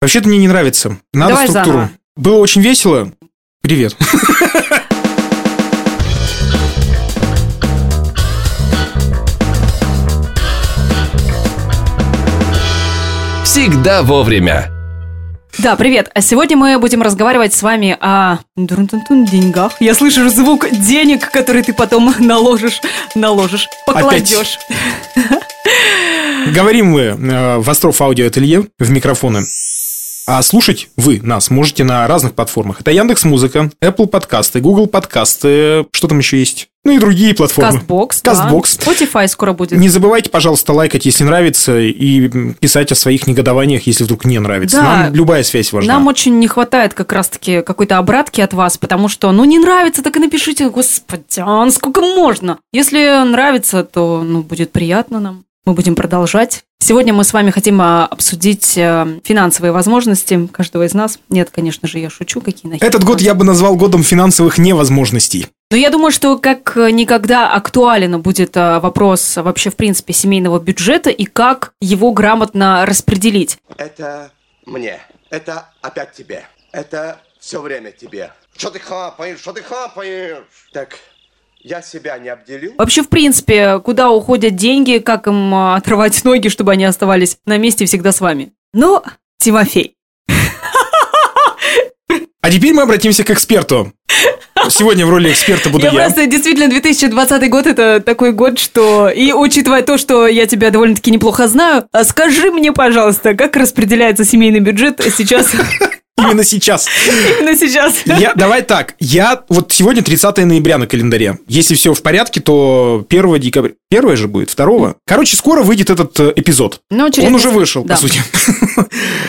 Вообще-то мне не нравится. Надо Давай структуру. заново. Было очень весело. Привет. Всегда вовремя. Да, привет. А сегодня мы будем разговаривать с вами о деньгах. Я слышу звук денег, который ты потом наложишь, наложишь, покладешь. Говорим мы э, в Остров Аудио Ателье в микрофоны. А слушать вы нас можете на разных платформах. Это Яндекс Музыка, Apple подкасты, Google подкасты, что там еще есть? Ну и другие платформы. Кастбокс, Кастбокс. да. Spotify скоро будет. Не забывайте, пожалуйста, лайкать, если нравится, и писать о своих негодованиях, если вдруг не нравится. Да. Нам любая связь важна. Нам очень не хватает как раз-таки какой-то обратки от вас, потому что, ну, не нравится, так и напишите, господи, а сколько можно? Если нравится, то, ну, будет приятно нам. Мы будем продолжать. Сегодня мы с вами хотим а, обсудить э, финансовые возможности каждого из нас. Нет, конечно же, я шучу, какие нахер. Этот год я бы назвал годом финансовых невозможностей. Но я думаю, что как никогда актуален будет а, вопрос вообще, в принципе, семейного бюджета и как его грамотно распределить. Это мне. Это опять тебе. Это все время тебе. Что ты хапаешь? Что ты хапаешь? Так, я себя не обделил? Вообще, в принципе, куда уходят деньги, как им а, отрывать ноги, чтобы они оставались на месте всегда с вами. Но, Тимофей, А теперь мы обратимся к эксперту. Сегодня в роли эксперта буду я, я. просто действительно 2020 год это такой год, что и учитывая то, что я тебя довольно-таки неплохо знаю, а скажи мне, пожалуйста, как распределяется семейный бюджет сейчас, Именно сейчас. именно сейчас? Я, давай так, я вот сегодня 30 ноября на календаре. Если все в порядке, то 1 декабря. Первое же будет, второго. Короче, скоро выйдет этот э, эпизод. Ну, через Он уже вышел, да. по сути.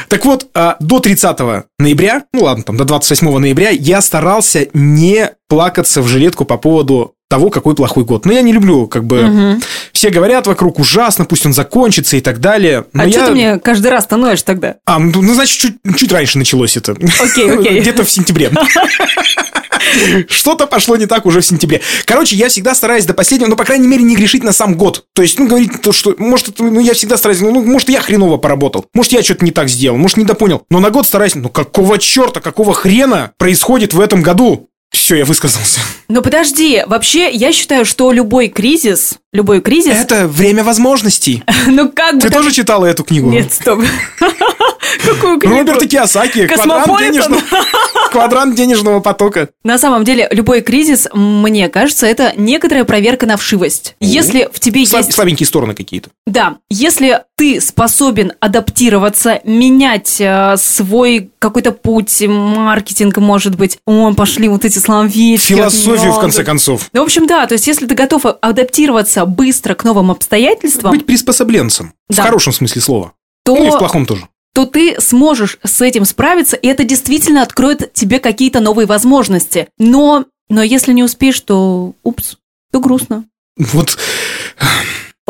Так вот, а, до 30 ноября, ну ладно, там до 28 ноября, я старался не плакаться в жилетку по поводу того, какой плохой год. Но я не люблю, как бы, все говорят вокруг ужасно, пусть он закончится и так далее. Но А я... что ты мне каждый раз становишь тогда? А, ну, ну, значит, чуть, чуть раньше началось это. Окей, окей. Где-то в сентябре. Что-то пошло не так уже в сентябре. Короче, я всегда стараюсь до последнего, ну, по крайней мере, не грешить на сам год. То есть, ну, говорить то, что, может, это, ну, я всегда стараюсь, ну, может, я хреново поработал, может, я что-то не так сделал, может, недопонял. Но на год стараюсь, ну, какого черта, какого хрена происходит в этом году? Все, я высказался. Но подожди, вообще я считаю, что любой кризис, любой кризис, Это время возможностей. ну как бы... Ты тоже читала эту книгу? Нет, стоп. Какую книгу? Роберта Киосаки. Квадрант, денежного... квадрант денежного потока. На самом деле, любой кризис, мне кажется, это некоторая проверка на вшивость. Если в тебе Слаб- есть... Слабенькие стороны какие-то. Да, если ты способен адаптироваться, менять э, свой какой-то путь, маркетинг, может быть, о, пошли вот эти словечки. Философию, в конце концов. Ну, в общем, да, то есть если ты готов адаптироваться быстро к новым обстоятельствам, Быть приспособленцем. Да. В хорошем смысле слова. то, Ну и в плохом тоже. то ты сможешь с этим справиться, и это действительно откроет тебе какие-то новые возможности. Но, но если не успеешь, то упс, то грустно. Вот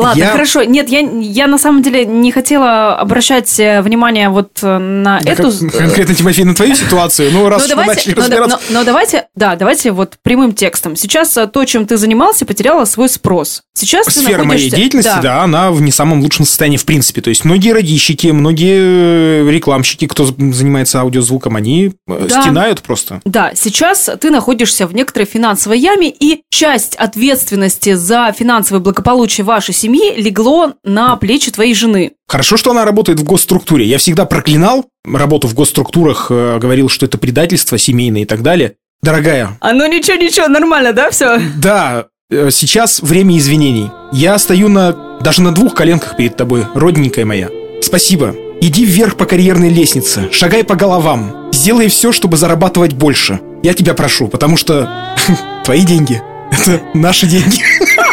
Ладно, Я- хорошо. Нет, я, я на самом деле не хотела обращать э, внимание вот э, на да, эту... кон- конкретно, Тимофей, на твою ситуацию. Ну, раз Ну, уж мы давайте, начали но, да- разбираться. но- но давайте, да, давайте вот прямым текстом. Сейчас э, то, чем ты занимался, потеряло свой спрос. Сейчас ты Сфера моей находишься- деятельности, да. она в не самом лучшем состоянии в принципе. То есть многие радищики, многие э, рекламщики, кто занимается аудиозвуком, они э, Да. стенают просто. Да, сейчас ты находишься в некоторой финансовой яме, и часть ответственности за финансовое благополучие вашей семьи легло на плечи твоей жены. Хорошо, что она работает в госструктуре. Я всегда проклинал работу в госструктурах, э, говорил, что это предательство семейное и так далее. Дорогая, А ну ничего, ничего, нормально, да, все? Да, э, сейчас время извинений. Я стою на даже на двух коленках перед тобой, родненькая моя. Спасибо. Иди вверх по карьерной лестнице, шагай по головам, сделай все, чтобы зарабатывать больше. Я тебя прошу, потому что твои деньги – это наши деньги.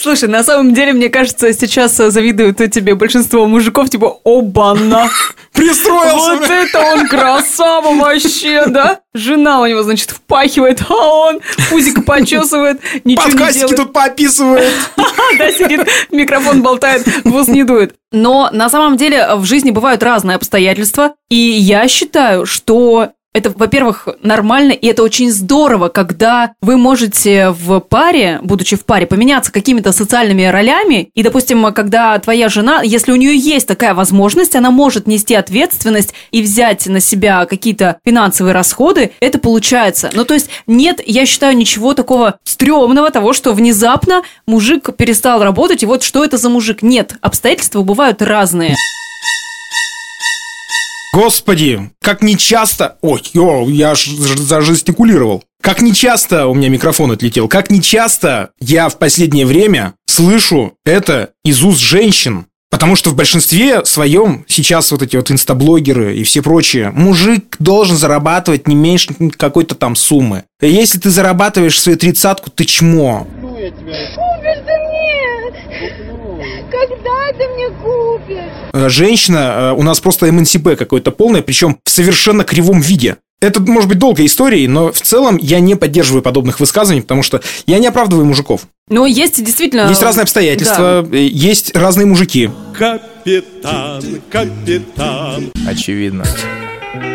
Слушай, на самом деле, мне кажется, сейчас э, завидуют тебе большинство мужиков, типа, оба-на. Пристроился! Вот это он красава вообще, да? Жена у него, значит, впахивает, а он пузико почесывает, ничего не делает. тут поописывает. Да, сидит, микрофон болтает, в ус не дует. Но на самом деле в жизни бывают разные обстоятельства, и я считаю, что это, во-первых, нормально, и это очень здорово, когда вы можете в паре, будучи в паре, поменяться какими-то социальными ролями, и, допустим, когда твоя жена, если у нее есть такая возможность, она может нести ответственность и взять на себя какие-то финансовые расходы, это получается. Ну, то есть нет, я считаю, ничего такого стрёмного, того, что внезапно мужик перестал работать, и вот что это за мужик? Нет, обстоятельства бывают разные. Господи, как нечасто... Ой, ё, я аж зажестикулировал. Как нечасто у меня микрофон отлетел, как нечасто я в последнее время слышу это из уст женщин. Потому что в большинстве своем сейчас вот эти вот инстаблогеры и все прочие, мужик должен зарабатывать не меньше какой-то там суммы. Если ты зарабатываешь свою тридцатку, ты чмо. Купишь ты мне! Когда ты мне купишь? Э, Женщина э, у нас просто МНСП какое-то полное, причем в совершенно кривом виде. Это может быть долгой историей, но в целом я не поддерживаю подобных высказываний, потому что я не оправдываю мужиков. Но есть действительно... Есть разные обстоятельства, э, есть разные мужики. Капитан, капитан. Очевидно.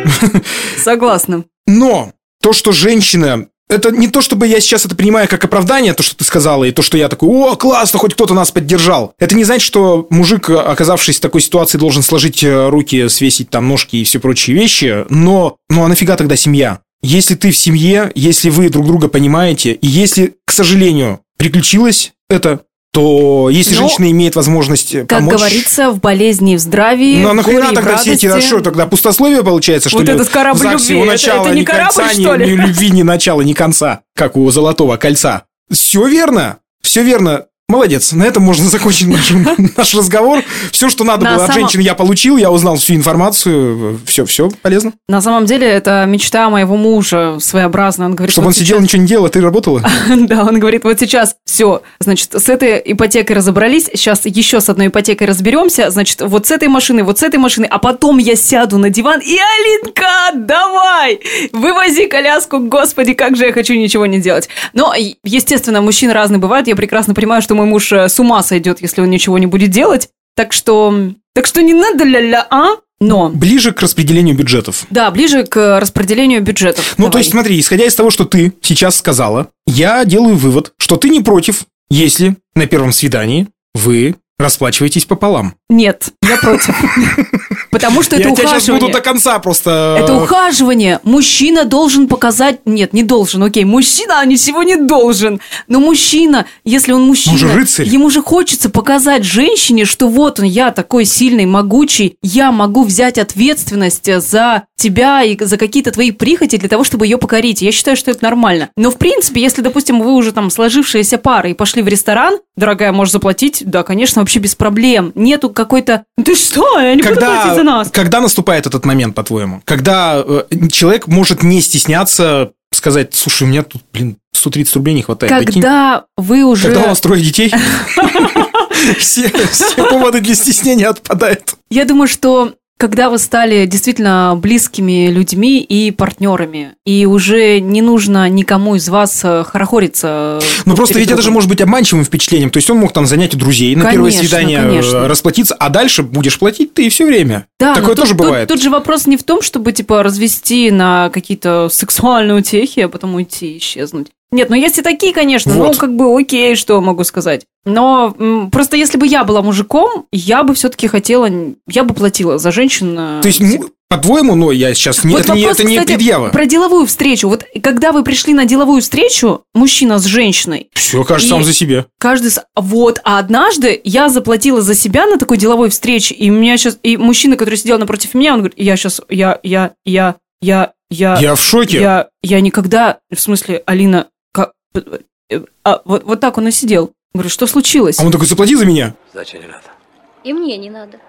Согласна. Но то, что женщина это не то, чтобы я сейчас это принимаю как оправдание, то, что ты сказала, и то, что я такой, о, классно, хоть кто-то нас поддержал. Это не значит, что мужик, оказавшись в такой ситуации, должен сложить э, руки, свесить там ножки и все прочие вещи, но, ну а нафига тогда семья? Если ты в семье, если вы друг друга понимаете, и если, к сожалению, приключилось это, то если Ну, женщина имеет возможность Как помочь... говорится, в болезни и в здравии, Ну а нахрена тогда все эти радости. что, тогда пустословие получается, что Вот ли? этот корабль в ЗАГСе любви, у это- начала это не ни корабль, конца, ни- что ли? ни любви, ни начала, ни конца, как у Золотого кольца. Все верно, все верно. Молодец, на этом можно закончить наш, наш разговор. Все, что надо На было от самом- женщин, я получил, я узнал всю информацию. Все, все полезно. На самом деле, это мечта моего мужа своеобразная. Он говорит, Чтобы вот он сидел, сейчас- ничего не делал, а ты работала? Да, он говорит, вот сейчас все, значит, с этой ипотекой разобрались, сейчас еще с одной ипотекой разберемся, значит, вот с этой машиной, вот с этой машиной, а потом я сяду на диван и, Алинка, давай, вывози коляску, господи, как же я хочу ничего не делать. Но, естественно, мужчины разные бывают, я прекрасно понимаю, что мой муж э, с ума сойдет, если он ничего не будет делать, так что, так что не надо ля-ля, а? Но, Ближе к распределению бюджетов. да, ближе к распределению бюджетов. Ну, то Давай. есть, смотри, исходя из того, что ты сейчас сказала, я делаю вывод, что ты не против, если на первом свидании вы расплачиваетесь пополам. Нет, я против. Потому что это я тебя сейчас ухаживание. буду до конца просто... Это ухаживание. Мужчина должен показать... Нет, не должен, окей. Мужчина ничего не должен. Но мужчина, если он мужчина... Он же рыцарь. Ему же хочется показать женщине, что вот он, я такой сильный, могучий, я могу взять ответственность за тебя и за какие-то твои прихоти для того, чтобы ее покорить. Я считаю, что это нормально. Но, в принципе, если, допустим, вы уже там сложившаяся пара и пошли в ресторан, дорогая, можешь заплатить, да, конечно, вообще без проблем. Нету какой-то... «Ну Ты что? Я не буду платить за нас. когда наступает этот момент, по-твоему? Когда э, человек может не стесняться сказать, слушай, у меня тут, блин, 130 рублей не хватает. Когда вы уже... Когда у вас трое детей, все поводы для стеснения отпадают. Я думаю, что когда вы стали действительно близкими людьми и партнерами, и уже не нужно никому из вас э, хорохориться. Ну просто ведь это же другом. может быть обманчивым впечатлением. То есть он мог там занять у друзей на первое свидание э, конечно. расплатиться, а дальше будешь платить ты и все время. Да, Такое тут- тоже тут- бывает. Тут, же вопрос не в том, чтобы типа развести на какие-то сексуальные утехи, а потом уйти, исчезнуть. Нет, ну есть и такие, конечно, ну Вот. как бы окей, что могу сказать. Но м, просто если бы я была мужиком, я бы все-таки хотела, я бы платила за женщин. э, То есть, м, по-твоему, ну, я сейчас... Не, Вот это, не, вопрос, это не кстати, предъява. Про деловую встречу. Вот когда вы пришли на деловую встречу, мужчина с женщиной, Все, И- сам за себя. каждый... Вот, а однажды я заплатила за себя на такой деловой встрече, и у меня сейчас... И мужчина, который сидел напротив меня, он говорит, я сейчас... Я, я, я, я, я... Я в шоке. Я, я никогда... В смысле, Алина... А, вот, вот так он и сидел. Говорю, что случилось? А он такой, заплати за меня. Значит, не надо. И мне не надо.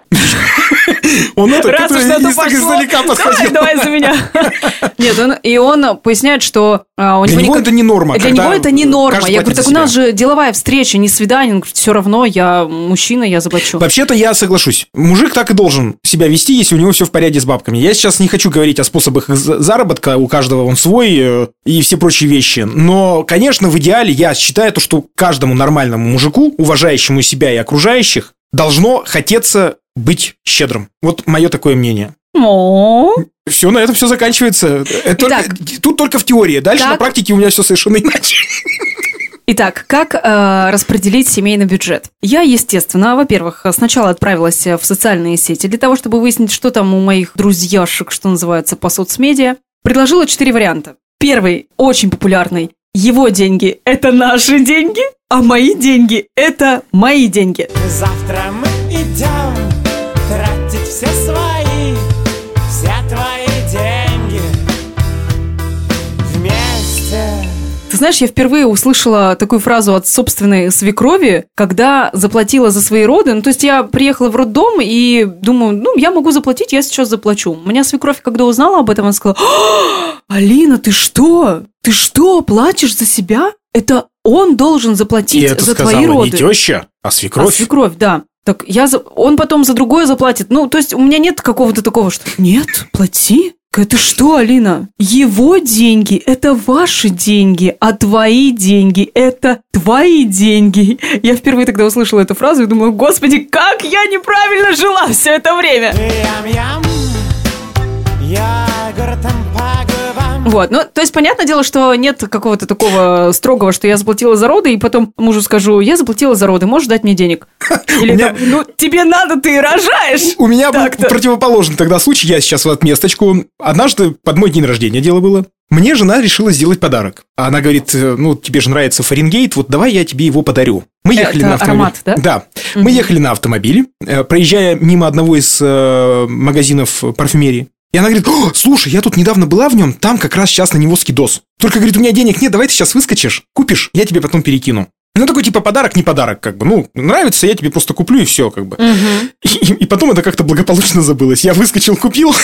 Он это Раз уж на то из- так пошло, издалека Давай, подходил. давай за меня. Нет, он, и он поясняет, что а, у Для него него никак- это не норма. Для него это не норма. Я говорю, так у нас же деловая встреча, не свидание. Он говорит, все равно, я мужчина, я заплачу. Вообще-то я соглашусь. Мужик так и должен себя вести, если у него все в порядке с бабками. Я сейчас не хочу говорить о способах заработка, у каждого он свой э, и все прочие вещи. Но, конечно, в идеале я считаю, то, что каждому нормальному мужику, уважающему себя и окружающих, должно хотеться быть щедрым. Вот мое такое мнение. О, Все, на этом все заканчивается. Это только- Итак. тут только в теории. Дальше Как- на практике у меня все совершенно иначе. Итак, как э, распределить семейный бюджет? Я, естественно, во-первых, сначала отправилась в социальные сети для того, чтобы выяснить, что там у моих друзьяшек, что называется, по соцмедиа. Предложила четыре варианта. Первый, очень популярный. Его деньги – это наши деньги, а мои деньги – это мои деньги. Завтра мы идем все свои, все твои деньги вместе. Ты знаешь, я впервые услышала такую фразу от собственной свекрови, когда заплатила за свои роды. Ну, то есть я приехала в роддом и думаю, ну, я могу заплатить, я сейчас заплачу. У меня свекровь, когда узнала об этом, она сказала, «А, Алина, ты что? Ты что, платишь за себя? Это он должен И заплатить это за сказала твои не роды. теща, а А свекровь. свекровь, да. Так я за... он потом за другое заплатит. Ну, то есть у меня нет какого-то такого, что нет, плати. Это что, Алина? Его деньги – это ваши деньги, а твои деньги – это твои деньги. Я впервые тогда услышала эту фразу и думала, господи, как я неправильно жила все это время. Ям-ям, по губам. Вот, ну, то есть, понятное дело, что нет какого-то такого строгого, что я заплатила за роды, и потом мужу скажу, я заплатила за роды, можешь дать мне денег? Или меня- там, ну, тебе надо, ты рожаешь. У меня был противоположный тогда случай, я сейчас в отместочку. Однажды под мой день рождения дело было. Мне жена решила сделать подарок. А Она говорит, э, ну, тебе же нравится Фаренгейт, вот давай я тебе его подарю. Мы Это ехали на автомобиле. аромат, да? Да. Мгм. Мы ехали на автомобиле, э, проезжая мимо одного из э, магазинов парфюмерии. И она говорит, «О, слушай, я тут недавно была в нем, там как раз сейчас на него скидос. Только, говорит, у меня денег нет, давай ты сейчас выскочишь, купишь, я тебе потом перекину. Ну, такой типа подарок, не подарок, как бы. Ну, нравится, я тебе просто куплю и все, как бы. Мгм. И, и потом это как-то благополучно забылось. Я выскочил, купил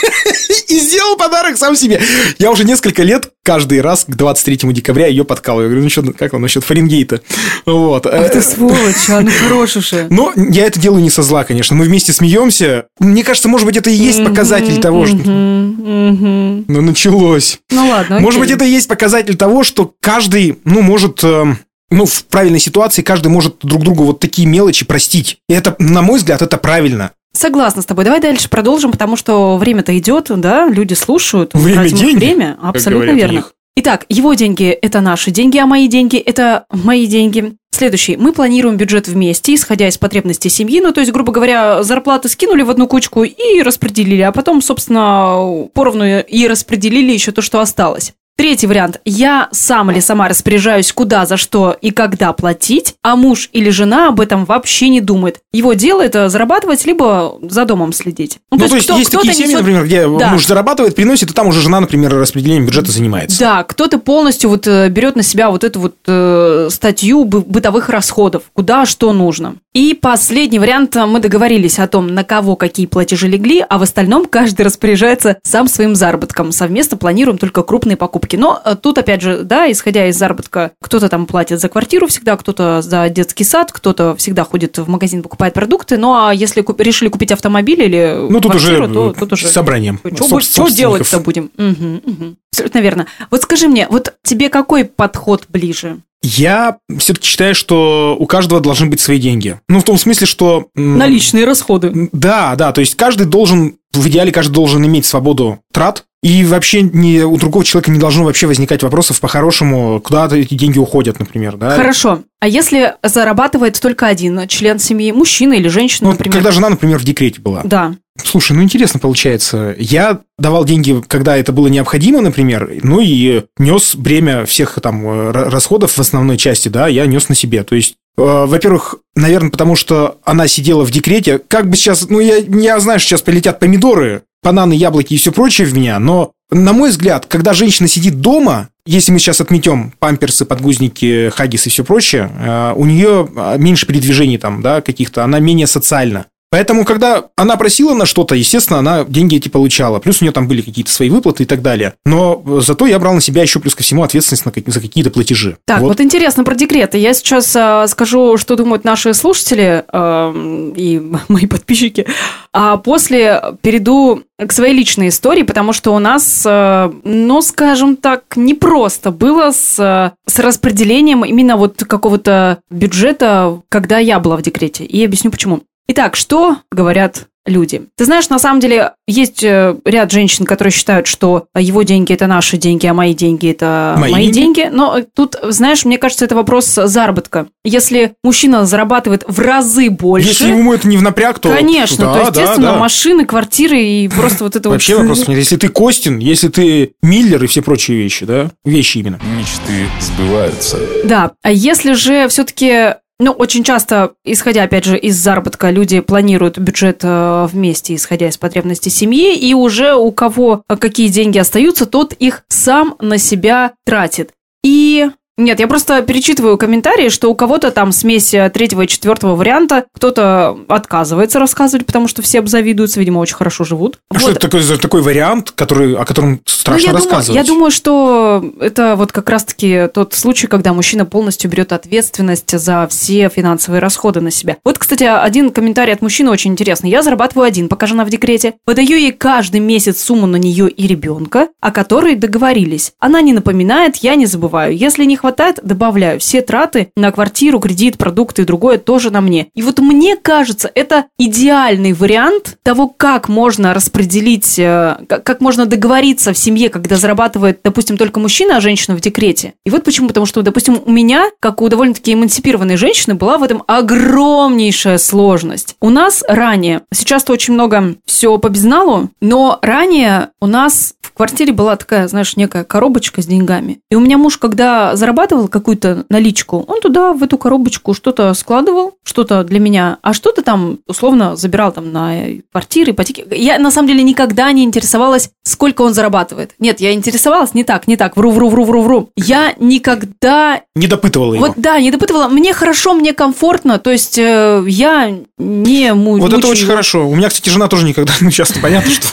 и сделал подарок сам себе. Я уже несколько лет каждый раз к 23 декабря ее подкалываю. Я говорю, ну что, как там насчет Фаренгейта? Вот. Ах ты сволочь, а ну. Но я это делаю не со зла, конечно. Мы вместе смеемся. Мне кажется, может быть, это и есть показатель того, что... Ну Ну, началось. ладно, Может быть, это и есть показатель того, что каждый, ну, может... эм, Ну, в правильной ситуации каждый может друг другу вот такие мелочи простить. И это, на мой взгляд, это правильно. Согласна с тобой. Давай дальше продолжим, потому что время-то идет, да, люди слушают. Время деньги, время. Абсолютно верно. Итак, его деньги – это наши деньги, а мои деньги – это мои деньги. Следующий. Мы планируем бюджет вместе, исходя из потребностей семьи. Ну, то есть, грубо говоря, зарплаты скинули в одну кучку и распределили, а потом, собственно, поровну и распределили еще то, что осталось. Третий вариант. Я сам или сама распоряжаюсь, куда, за что и когда платить, а муж или жена об этом вообще не думает. Его дело это зарабатывать, либо за домом следить. Ну, то есть, кто- есть кто-то такие семьи, несет- например, где Да. муж зарабатывает, приносит, и там уже жена, например, распределением бюджета занимается. Да, кто-то полностью вот э, берет на себя вот эту вот э, статью бы- бытовых расходов, куда что нужно. И последний вариант, мы договорились о том, на кого какие платежи легли, а в остальном каждый распоряжается сам своим заработком. Совместно планируем только крупные покупки. Но э, тут, опять же, да, исходя из заработка, кто-то там платит за квартиру всегда, кто-то за детский сад, кто-то всегда ходит в магазин, покупает продукты. Ну, а если куп- решили купить автомобиль или Ну, тут уже, квартиру, то тут уже... собранием. Что, соб- что делать-то будем? Мгм, мгм. Абсолютно верно. Вот скажи мне, вот тебе какой подход ближе? Я все-таки считаю, что у каждого должны быть свои деньги. Ну, в том смысле, что... Наличные расходы. Да, да, то есть каждый должен, в идеале каждый должен иметь свободу трат, и вообще не, у другого человека не должно вообще возникать вопросов по-хорошему, куда эти деньги уходят, например, да? Хорошо. А если зарабатывает только один член семьи, мужчина или женщина, Ну, например? когда жена, например, в декрете была. Да. Слушай, ну интересно получается. Я давал деньги, когда это было необходимо, например, ну и нес бремя всех там э, ра- расходов в основной части, да, я нес на себе. То есть э, во-первых, наверное, потому что она сидела в декрете. Как бы сейчас, ну, я, я знаю, что сейчас полетят помидоры, бананы, яблоки и все прочее в меня, но, на мой взгляд, когда женщина сидит дома, если мы сейчас отметем памперсы, подгузники, хаггис и все прочее, э, у нее э, меньше передвижений там, да, каких-то, она менее социальна. Поэтому, когда она просила на что-то, естественно, она деньги эти получала. Плюс у нее там были какие-то свои выплаты и так далее. Но э, зато я брал на себя еще плюс ко всему ответственность на за какие-то платежи. Так, вот, интересно про декреты. Я сейчас а, скажу, что думают наши слушатели эм, и мои подписчики. А после перейду к своей личной истории, потому что у нас, э, ну, скажем так, непросто было с, э, с распределением именно вот какого-то бюджета, когда я была в декрете. И объясню почему. Итак, что говорят люди. Ты знаешь, на самом деле есть э, ряд женщин, которые считают, что его деньги это наши деньги, а мои деньги это Мои мои, деньги? Но э, тут, знаешь, мне кажется, это вопрос заработка. Если мужчина зарабатывает в разы больше, Если ему это не в напряг, то... конечно, да, то естественно да, да. машины, квартиры и просто вот это вот. Вообще вопросов нет. Если ты Костин, если ты Миллер и все прочие вещи, да? Вещи именно. Мечты сбываются. Да, а если же все-таки ну, очень часто, исходя, опять же, из заработка, люди планируют бюджет э, вместе, исходя из потребностей семьи, и уже у кого э, какие деньги остаются, тот их сам на себя тратит. И нет, я просто перечитываю комментарии, что у кого-то там смесь э, третьего и четвертого варианта, кто-то отказывается рассказывать, потому что все обзавидуются, видимо, очень хорошо живут. А что Вот. это такой, за такой вариант, который, о котором страшно Ну, я думаю, рассказывать? я думаю, что это вот как раз-таки тот случай, когда мужчина полностью берет ответственность за все финансовые расходы на себя. Вот, кстати, один комментарий от мужчины очень интересный. Я зарабатываю один, пока жена в декрете. Выдаю ей каждый месяц сумму на нее и ребенка, о которой договорились. Она не напоминает, я не забываю. Если не хватает, добавляю. Все траты на квартиру, кредит, продукты и другое тоже на мне. И вот мне кажется, это идеальный вариант того, как можно распределить, э, как, можно договориться в семье, когда зарабатывает, допустим, только мужчина, а женщина в декрете. И вот почему, потому что, допустим, у меня, как у довольно-таки эмансипированной женщины, была в этом огромнейшая сложность. У нас ранее, сейчас-то очень много все по безналу, но ранее у нас в квартире была такая, знаешь, некая коробочка с деньгами. И у меня муж, когда зарабатывал какую-то наличку, он туда, в эту коробочку что-то складывал, что-то для меня, а что-то там, условно, забирал там на квартиры, ипотеки. Я, на самом деле, никогда не интересовалась, сколько он зарабатывает. Нет, я интересовалась не так, не так, вру-вру-вру-вру-вру. Я никогда Не допытывала его. вот да, не допытывала. Мне хорошо, мне комфортно. То есть э, я не му- Вот это очень хорошо. У меня, кстати, жена тоже никогда, ну, сейчас понятно, что...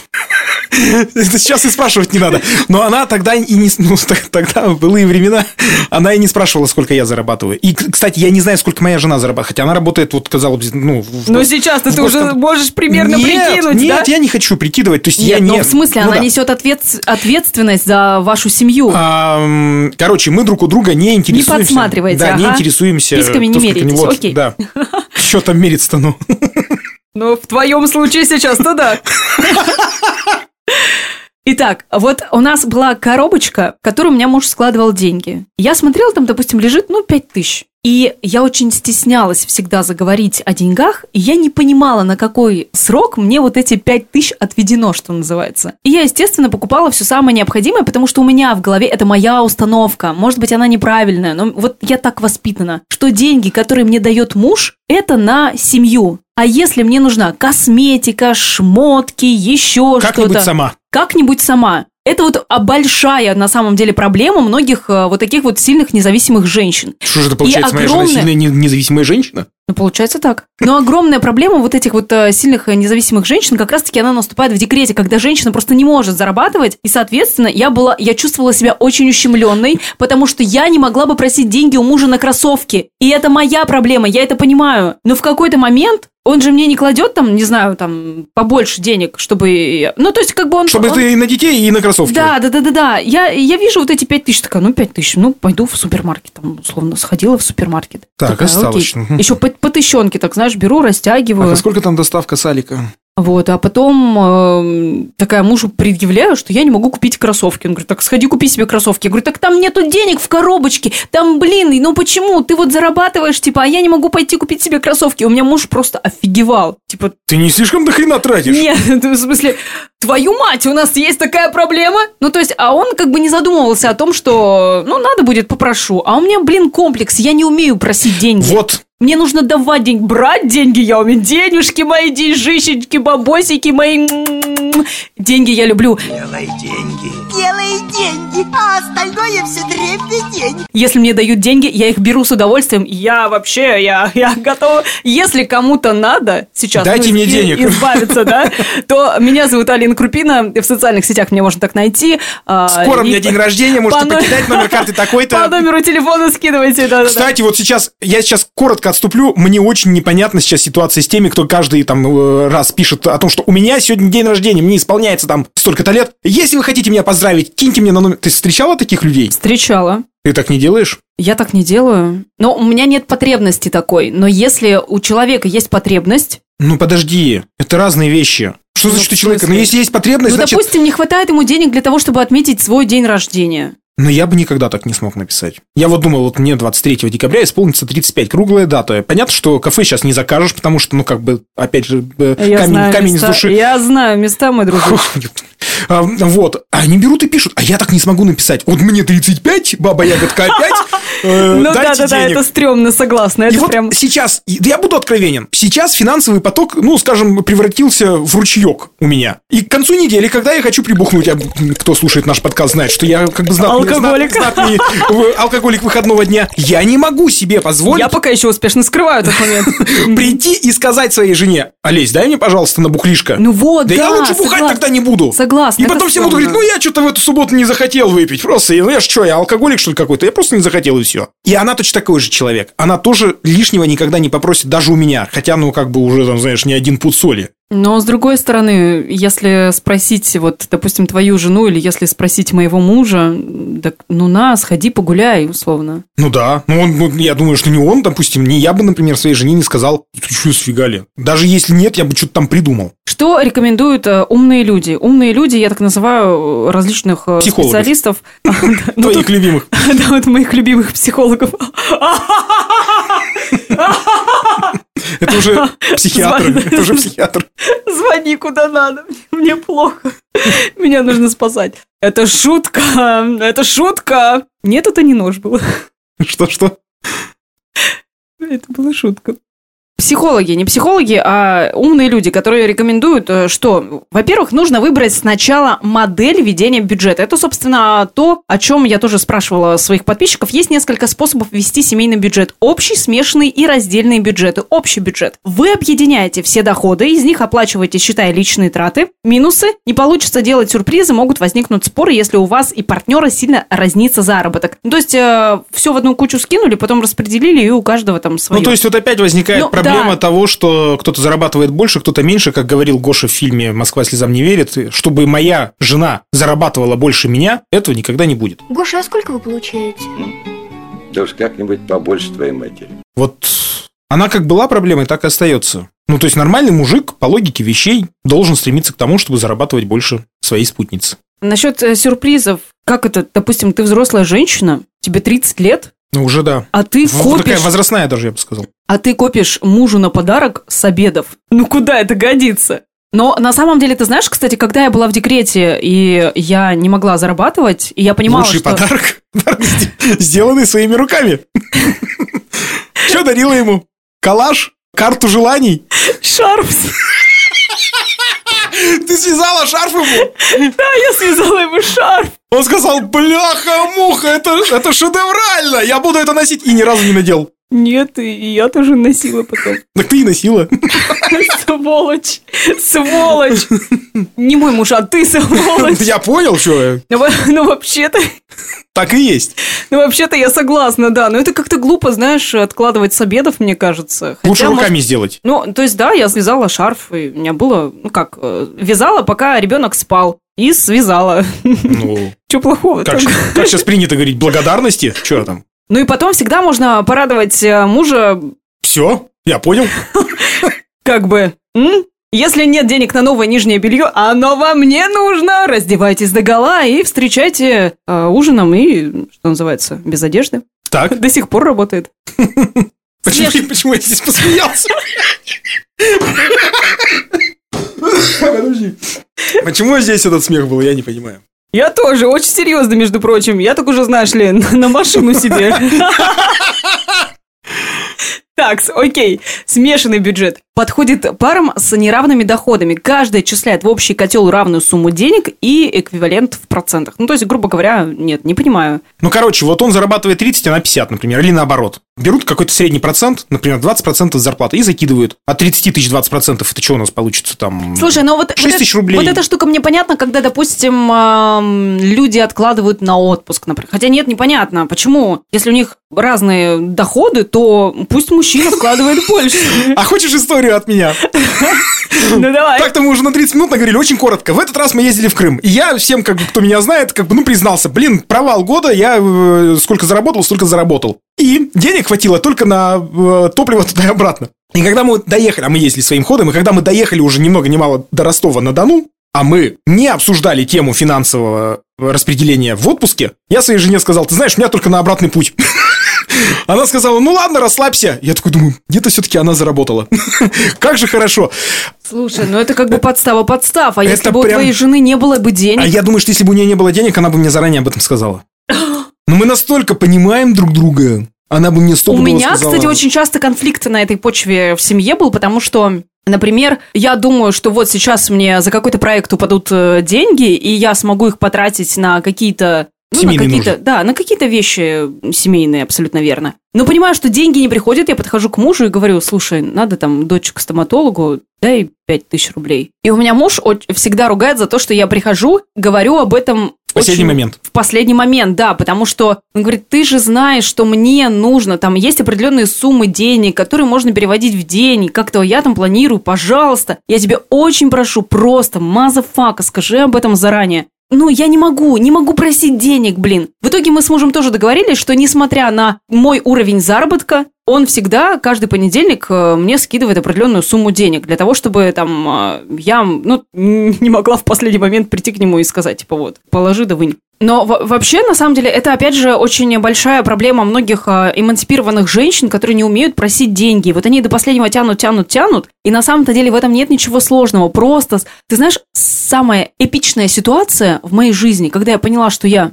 Это сейчас и спрашивать не надо. Но она тогда и не... Ну, тогда, в былые времена, она и не спрашивала, сколько я зарабатываю. И, кстати, я не знаю, сколько моя жена зарабатывает. Хотя она работает, вот, казалось бы, ну... в- Но сейчас ты уже можешь примерно нет, прикинуть, Нет, да? я не хочу прикидывать. То есть я Нет, не... в смысле, Ну она да. несет ответ- ответственность за вашу семью. А, Короче, мы друг у друга не интересуемся. подсматриваете, Да, не интересуемся. Письками не меряетесь, вот, окей. Да. Что там мерится-то, ну? Ну, в твоем случае сейчас-то да. Итак, вот у нас была коробочка, в которую у меня муж складывал деньги. Я смотрела, там, допустим, лежит, ну, 5 тысяч. И я очень стеснялась всегда заговорить о деньгах, и я не понимала, на какой срок мне вот эти 5 тысяч отведено, что называется. И я, естественно, покупала все самое необходимое, потому что у меня в голове это моя установка. Может быть, она неправильная, но вот я так воспитана, что деньги, которые мне дает муж, это на семью. А если мне нужна косметика, шмотки, еще Как-нибудь что-то... сама. Как-нибудь сама. Это вот а, большая, на самом деле, проблема многих э, вот таких вот сильных независимых женщин. Что же это получается, моя жена сильная не- независимая женщина? Ну, получается так. Но огромная проблема вот этих вот э, сильных э, независимых женщин, как раз-таки она наступает в декрете, когда женщина просто не может зарабатывать, и, соответственно, я была, я чувствовала себя очень ущемленной, потому что я не могла бы просить деньги у мужа на кроссовки. И это моя проблема, я это понимаю. Но в какой-то момент он же мне не кладет там, не знаю, там, побольше денег, чтобы... Ну, то есть, как бы он... Чтобы он- ты и на детей, и на кроссовки. Да, да, да, да, да. Я, я вижу вот эти пять тысяч, такая, ну, пять тысяч, ну, пойду в супермаркет, там, условно, сходила в супермаркет. Так, Такая, осталось. окей. Еще по, по тыщенке, так, знаешь, беру, растягиваю. А сколько там доставка салика? Вот, а потом эм, такая мужу предъявляю, что я не могу купить кроссовки. Он говорит, так сходи купи себе кроссовки. Я говорю, так там нету денег в коробочке. Там, блин, ну почему? Ты вот зарабатываешь, типа, а я не могу пойти купить себе кроссовки. У меня муж просто офигевал. Типа, Ты не слишком до хрена тратишь? нет, в смысле, твою мать, у нас есть такая проблема. Ну, то есть, а он как бы не задумывался о том, что, ну, надо будет, попрошу. А у меня, блин, комплекс, я не умею просить деньги. Вот. Мне нужно давать деньги, брать деньги, я умею. Денежки мои, деньжищечки, бабосики мои. М-м-м. Деньги я люблю. Делай деньги, а остальное все дребедень. Если мне дают деньги, я их беру с удовольствием. Я вообще, я, я готова. Если кому-то надо сейчас Дайте ну, мне и- денег. избавиться, да, то меня зовут Алина Крупина. В социальных сетях меня можно так найти. А, Скоро у меня день рождения, можете по покидать номер карты По такой-то. номеру телефона скидывайте, да. Кстати, вот сейчас, я сейчас коротко отступлю, мне очень непонятна сейчас ситуация с теми, кто каждый там э, раз пишет о том, что у меня сегодня день рождения, мне исполняется там столько-то лет. Если вы хотите меня поздравить, киньте мне на номер. Ты встречала таких людей? Встречала. Ты так не делаешь? Я так не делаю. Но у меня нет потребности такой. Но если у человека есть потребность, Ну подожди, это разные вещи. Что Ну, значит у человека? Ну если есть потребность, ну, значит... допустим, не хватает ему денег для того, чтобы отметить свой день рождения. Но я бы никогда так не смог написать. Я вот думал, вот мне 23 декабря исполнится 35, круглая дата. Понятно, что кафе сейчас не закажешь, потому что, ну, как бы, опять же, э, камень, камень места, с души. Я знаю места, мой дружок. А, Вот, они берут и пишут, а я так не смогу написать. Вот мне 35, баба ягодка опять, э, Ну дайте да-да-да, денег. это стрёмно, согласна. Это прям... сейчас, да я буду откровенен, сейчас финансовый поток, ну, скажем, превратился в ручеек у меня. И к концу недели, когда я хочу прибухнуть, а кто слушает наш подкаст, знает, что я как бы знатный, Алкоголик. знатный, э, алкоголик выходного дня, я не могу себе позволить Я пока еще успешно скрываю этот момент. прийти и сказать своей жене, Олесь, дай мне, пожалуйста, на бухлишко. Ну вот, да, да, я лучше бухать тогда не буду. Согласна, И потом все будут говорить, ну я что-то в эту субботу не захотел выпить. Просто, ну я ж что, я алкоголик что ли какой-то? Я просто не захотел и все. И она точно такой же человек. Она тоже лишнего никогда не попросит даже у меня. Хотя, ну как бы уже, там, знаешь, не один пуд соли. Но с другой стороны, если спросить, вот, допустим, твою жену, или если спросить моего мужа, так, ну на, сходи погуляй, условно. Ну да. Ну, он, ну, я думаю, что не он, допустим, не я бы, например, своей жене не сказал, ты что, сфигали? Даже если нет, я бы что-то там придумал. Что рекомендуют э, умные люди? Умные люди, я так называю э, различных э, специалистов. Ну, Твоих любимых. Да, вот моих любимых психологов. Это уже психиатр. Это уже психиатр. Звони куда надо, мне плохо. Меня нужно спасать. Это шутка, это шутка. Нет, это не нож был. Что-что? Это была шутка. Психологи, не психологи, а умные люди, которые рекомендуют, э, что, во-первых, нужно выбрать сначала модель ведения бюджета. Это, собственно, то, о чем я тоже спрашивала своих подписчиков. Есть несколько способов вести семейный бюджет. Общий, смешанный и раздельные бюджеты. Общий бюджет. Вы объединяете все доходы, из них оплачиваете, считая личные траты. Минусы. Не получится делать сюрпризы, могут возникнуть споры, если у вас и партнера сильно разнится заработок. Ну, То есть, все в одну кучу скинули, потом распределили, и у каждого там свое. Ну, то есть, вот опять возникает Ну, проблема да. того, что кто-то зарабатывает больше, кто-то меньше, как говорил Гоша в фильме «Москва слезам не верит». Чтобы моя жена зарабатывала больше меня, этого никогда не будет. Гоша, а сколько вы получаете? Да уж как-нибудь побольше твоей матери. Вот она как была проблемой, так и остается. Ну, то есть, нормальный мужик, по логике вещей, должен стремиться к тому, чтобы зарабатывать больше своей спутницы. Насчет э, сюрпризов, как это, допустим, ты взрослая женщина, тебе 30 лет, Ну, уже да. а ты В- копишь, Такая возрастная даже, я бы сказал. а ты копишь мужу на подарок с обедов. Ну куда это годится? Но на самом деле, ты знаешь, кстати, когда я была в декрете, и я не могла зарабатывать, и я понимала, Лучший что... подарок, подарок, сде- сделанный своими руками. Что дарила ему? Калаш? Карту желаний? Шарф. Ты связала шарф ему? Да, я связала ему шарф. Он сказал, бляха-муха, это, это шедеврально, я буду это носить. И ни разу не надел. Нет, и я тоже носила потом. Так ты и носила. Сволочь. Сволочь. Не мой муж, а ты сволочь. Я понял, что Ну, ну, вообще-то, так и есть. ну, вообще-то я согласна, да. Но это как-то глупо, знаешь, откладывать с обедов, мне кажется. Хотя, Лучше может, руками сделать. Ну, то есть, да, я связала шарф, и у меня было, ну как, э, вязала, пока ребенок спал. И связала. Ну, Че плохого? как, как сейчас принято говорить, благодарности? Что там? Ну и потом всегда можно порадовать э, мужа, Все, я понял. как бы? Если нет денег на новое нижнее белье, оно вам не нужно. Раздевайтесь до гола и встречайте э, ужином и, что называется, без одежды. Так, До сих пор работает. почему, почему я здесь посмеялся? Подожди. Почему здесь этот смех был, я не понимаю. Я тоже, очень серьезно, между прочим. Я так уже, знаешь ли, на машину себе. Так, окей. Смешанный бюджет. Подходит парам с неравными доходами. Каждый отчисляет в общий котел равную сумму денег и эквивалент в процентах. Ну, то есть, грубо говоря, нет, не понимаю. Ну, короче, вот он зарабатывает 30, она 50, например, или наоборот. Берут какой-то средний процент, например, 20% с зарплаты и закидывают. От 30 тысяч 20% это что у нас получится там? Слушай, ну вот, 6 вот, тысяч рублей. вот эта штука мне понятна, когда, допустим, люди откладывают на отпуск, например. Хотя нет, непонятно, почему. Если у них разные доходы, то пусть мужчина вкладывает больше. А хочешь историю от меня? Ну давай. Так-то мы уже на 30 минут наговорили, очень коротко. В этот раз мы ездили в Крым. И я всем, как кто меня знает, как бы, ну, признался, блин, провал года, я э, сколько заработал, столько заработал. И денег хватило только на э, топливо туда и обратно. И когда мы доехали, а мы ездили своим ходом, и когда мы доехали уже ни много ни мало до Ростова-на-Дону, а мы не обсуждали тему финансового распределения в отпуске, я своей жене сказал, ты знаешь, у меня только на обратный путь. Она сказала, ну ладно, расслабься. Я такой думаю, где-то все-таки она заработала. Как же хорошо. Слушай, ну это как бы подстава подстав. А если Это бы у твоей жены не было бы денег... А я думаю, что если бы у нее не было денег, она бы мне заранее об этом сказала. Но мы настолько понимаем друг друга. Она бы мне сто У меня, кстати, очень часто конфликт на этой почве в семье был, потому что, например, я думаю, что вот сейчас мне за какой-то проект упадут э, деньги, и я смогу их потратить на какие-то... Ну, на какие-то, да, на какие-то вещи семейные, абсолютно верно. Но понимаю, что деньги не приходят, я подхожу к мужу и говорю, слушай, надо там дочь к стоматологу, дай 5 тысяч рублей. И у меня муж всегда ругает за то, что я прихожу, говорю об этом В последний очень- момент. в последний момент, да, потому что он говорит, ты же знаешь, что мне нужно, там есть определенные суммы денег, которые можно переводить в день, как-то я там планирую, пожалуйста, я тебя очень прошу, просто, motherfucker, скажи об этом заранее. Ну, я не могу, не могу просить денег, блин. В итоге мы с мужем тоже договорились, что несмотря на мой уровень заработка, он всегда каждый понедельник э, мне скидывает определенную сумму денег для того, чтобы там э, я, ну, не могла в последний момент прийти к нему и сказать, типа, вот, положи да вынь. Но во- вообще, на самом деле, это, опять же, очень большая проблема многих э, эмансипированных женщин, которые не умеют просить деньги. Вот они до последнего тянут, тянут, тянут, и на самом-то деле в этом нет ничего сложного. Просто, ты знаешь, самая эпичная ситуация в моей жизни, когда я поняла, что я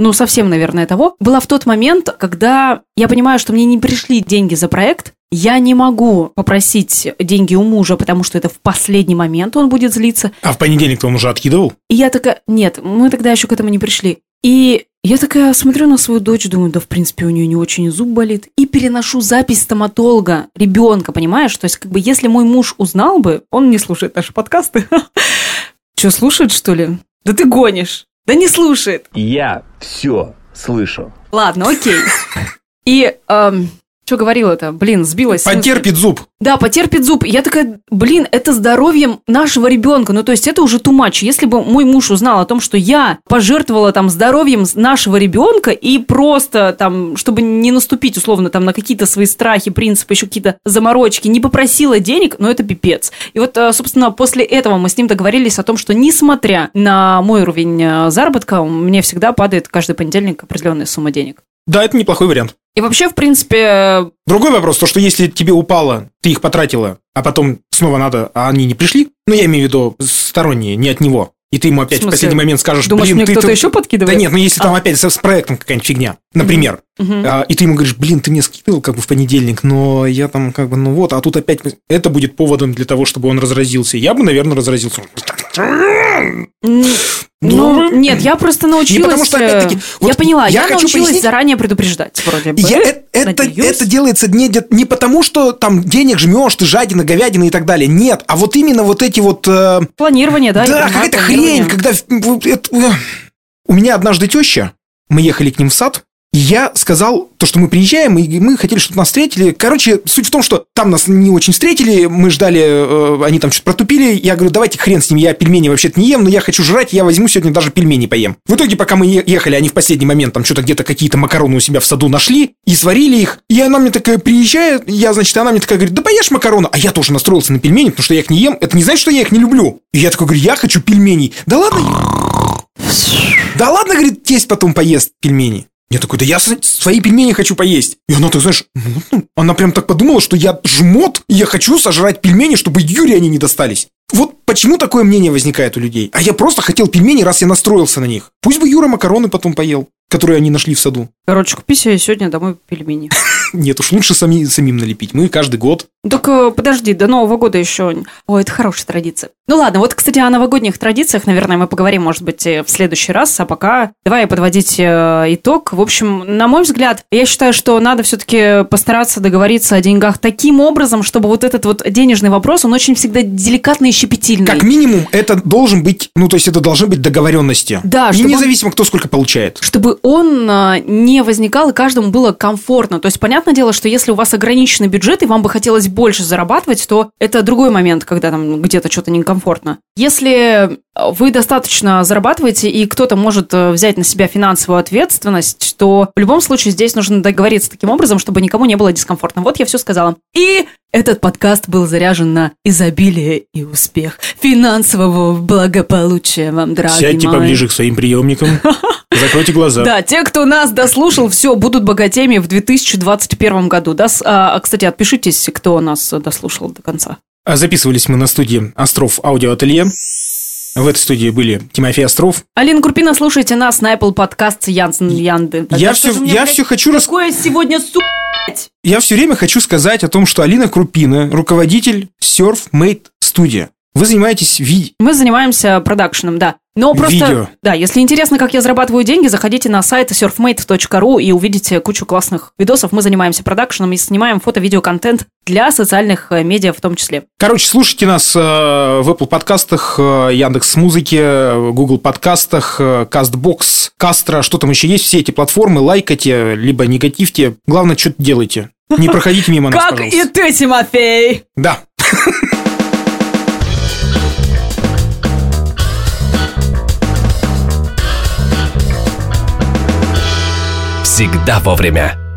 ну, совсем, наверное, того, была в тот момент, когда я понимаю, что мне не пришли деньги за проект, я не могу попросить деньги у мужа, потому что это в последний момент он будет злиться. А в понедельник-то он уже откидывал? И я такая, нет, мы тогда еще к этому не пришли. И я такая смотрю на свою дочь, думаю, да, в принципе, у нее не очень зуб болит. И переношу запись стоматолога ребенка, понимаешь? То есть, как бы, если мой муж узнал бы, он не слушает наши подкасты. Че, слушает, что ли? Да ты гонишь. Да не слушает. Я все слышу. Ладно, окей. И что говорила-то? Блин, сбилась. Потерпит зуб. Да, потерпит зуб. Я такая, блин, это здоровьем нашего ребенка. Ну, то есть это уже much. Если бы мой муж узнал о том, что я пожертвовала там здоровьем нашего ребенка и просто там, чтобы не наступить условно там на какие-то свои страхи, принципы, еще какие-то заморочки, не попросила денег, ну, это пипец. И вот, э, собственно, после этого мы с ним договорились о том, что несмотря на мой уровень э, заработка, мне всегда падает каждый понедельник определенная сумма денег. Да, это неплохой вариант. И вообще, в принципе, Другой вопрос, то, что если тебе упало, ты их потратила, а потом снова надо, а они не пришли, ну, я имею в виду сторонние, не от него, и ты ему опять В в, последний момент скажешь, Думаешь, блин, мне ты... кто-то ты- еще подкидывает? Да нет, ну если там А. опять с, с проектом какая-нибудь фигня, например, Мгм. а, и ты ему говоришь, блин, ты мне скидывал как бы в понедельник, но я там как бы, ну вот, а тут опять это будет поводом для того, чтобы он разразился. Я бы, наверное, разразился. М, Ну, нет, я просто научилась... потому что, э, опять-таки, вот я поняла, я я, научилась пояснить- заранее предупреждать, вроде бы. Я- э- это, надеюсь. это делается не, не потому, что там денег жмешь, ты жадина, говядина и так далее. Нет, а вот именно вот эти вот... э, Планирование, да? Да, какая-то хрень, когда... это. У меня однажды теща, мы ехали к ним в сад, я сказал, то, что мы приезжаем, и мы хотели, чтобы нас встретили. Короче, суть в том, что там нас не очень встретили, мы ждали, э, они там что-то протупили. Я говорю, давайте хрен с ним, я пельмени вообще-то не ем, но я хочу жрать, я возьму сегодня даже пельмени поем. В итоге, пока мы ехали, они в последний момент там что-то где-то какие-то макароны у себя в саду нашли и сварили их. И она мне такая приезжает, я, значит, она мне такая говорит, да поешь макароны. А я тоже настроился на пельмени, потому что я их не ем. Это не значит, что я их не люблю. И я такой говорю, я хочу пельменей. Да ладно, да ладно, говорит, тесть потом поест пельмени. Я такой, да я свои пельмени хочу поесть. И она так, знаешь, ну, ну, она прям так подумала, что я жмот, и я хочу сожрать пельмени, чтобы Юре они не достались. Вот почему такое мнение возникает у людей? А я просто хотел пельмени, раз я настроился на них. Пусть бы Юра макароны потом поел. которую они нашли в саду. Короче, купи себе сегодня домой пельмени. Нет уж, лучше сами, самим налепить. Мы каждый год. Так э, подожди, до Нового года еще. Ой, это хорошая традиция. Ну ладно, вот, кстати, о новогодних традициях, наверное, мы поговорим, может быть, э, в следующий раз. А пока давай подводить э, итог. В общем, на мой взгляд, я считаю, что надо все-таки постараться договориться о деньгах таким образом, чтобы вот этот вот денежный вопрос, он очень всегда деликатный и щепетильный. Как минимум, это должен быть, ну, то есть это должны быть договоренности. Да, И чтобы он- независимо, кто сколько получает. чтобы он а, не возникал и каждому было комфортно. То есть, понятное дело, что если у вас ограниченный бюджет и вам бы хотелось больше зарабатывать, то это другой момент, когда там где-то что-то некомфортно. Если вы достаточно зарабатываете, и кто-то может э, взять на себя финансовую ответственность, то в любом случае здесь нужно договориться таким образом, чтобы никому не было дискомфортно. Вот я все сказала. И этот подкаст был заряжен на изобилие и успех финансового благополучия вам, дорогие Сядьте мои. поближе к своим приемникам. Закройте глаза. Да, те, кто нас дослушал, все, будут богатеми в 2021 году. Да? А, а, кстати, отпишитесь, кто нас э, дослушал до конца. А Записывались мы на студии Остров Аудиоателье. В этой студии были Тимофей Остров. Алина Курпина, слушайте нас на Apple Podcast Янсен Янды. Я Да всё- что же мне, я всё хочу рас- Какое сегодня су... Я все время хочу сказать о том, что Алина Крупина, руководитель Surf Mate Studio. Вы занимаетесь ви... Мы занимаемся продакшеном, да. Но просто, Видео. да, если интересно, как я зарабатываю деньги, заходите на сайт surfmate.ru и увидите кучу классных видосов. Мы занимаемся продакшеном и снимаем фото-видео-контент для социальных э, медиа в том числе. Короче, слушайте нас э, в Apple подкастах, э, Яндекс Музыке, Google подкастах, Castbox, Кастро, что там еще есть, все эти платформы, лайкайте, либо негативьте. Главное, что-то делайте. Не проходите мимо нас, Как пожалуйста. и ты, Тимофей! Да. Всегда вовремя.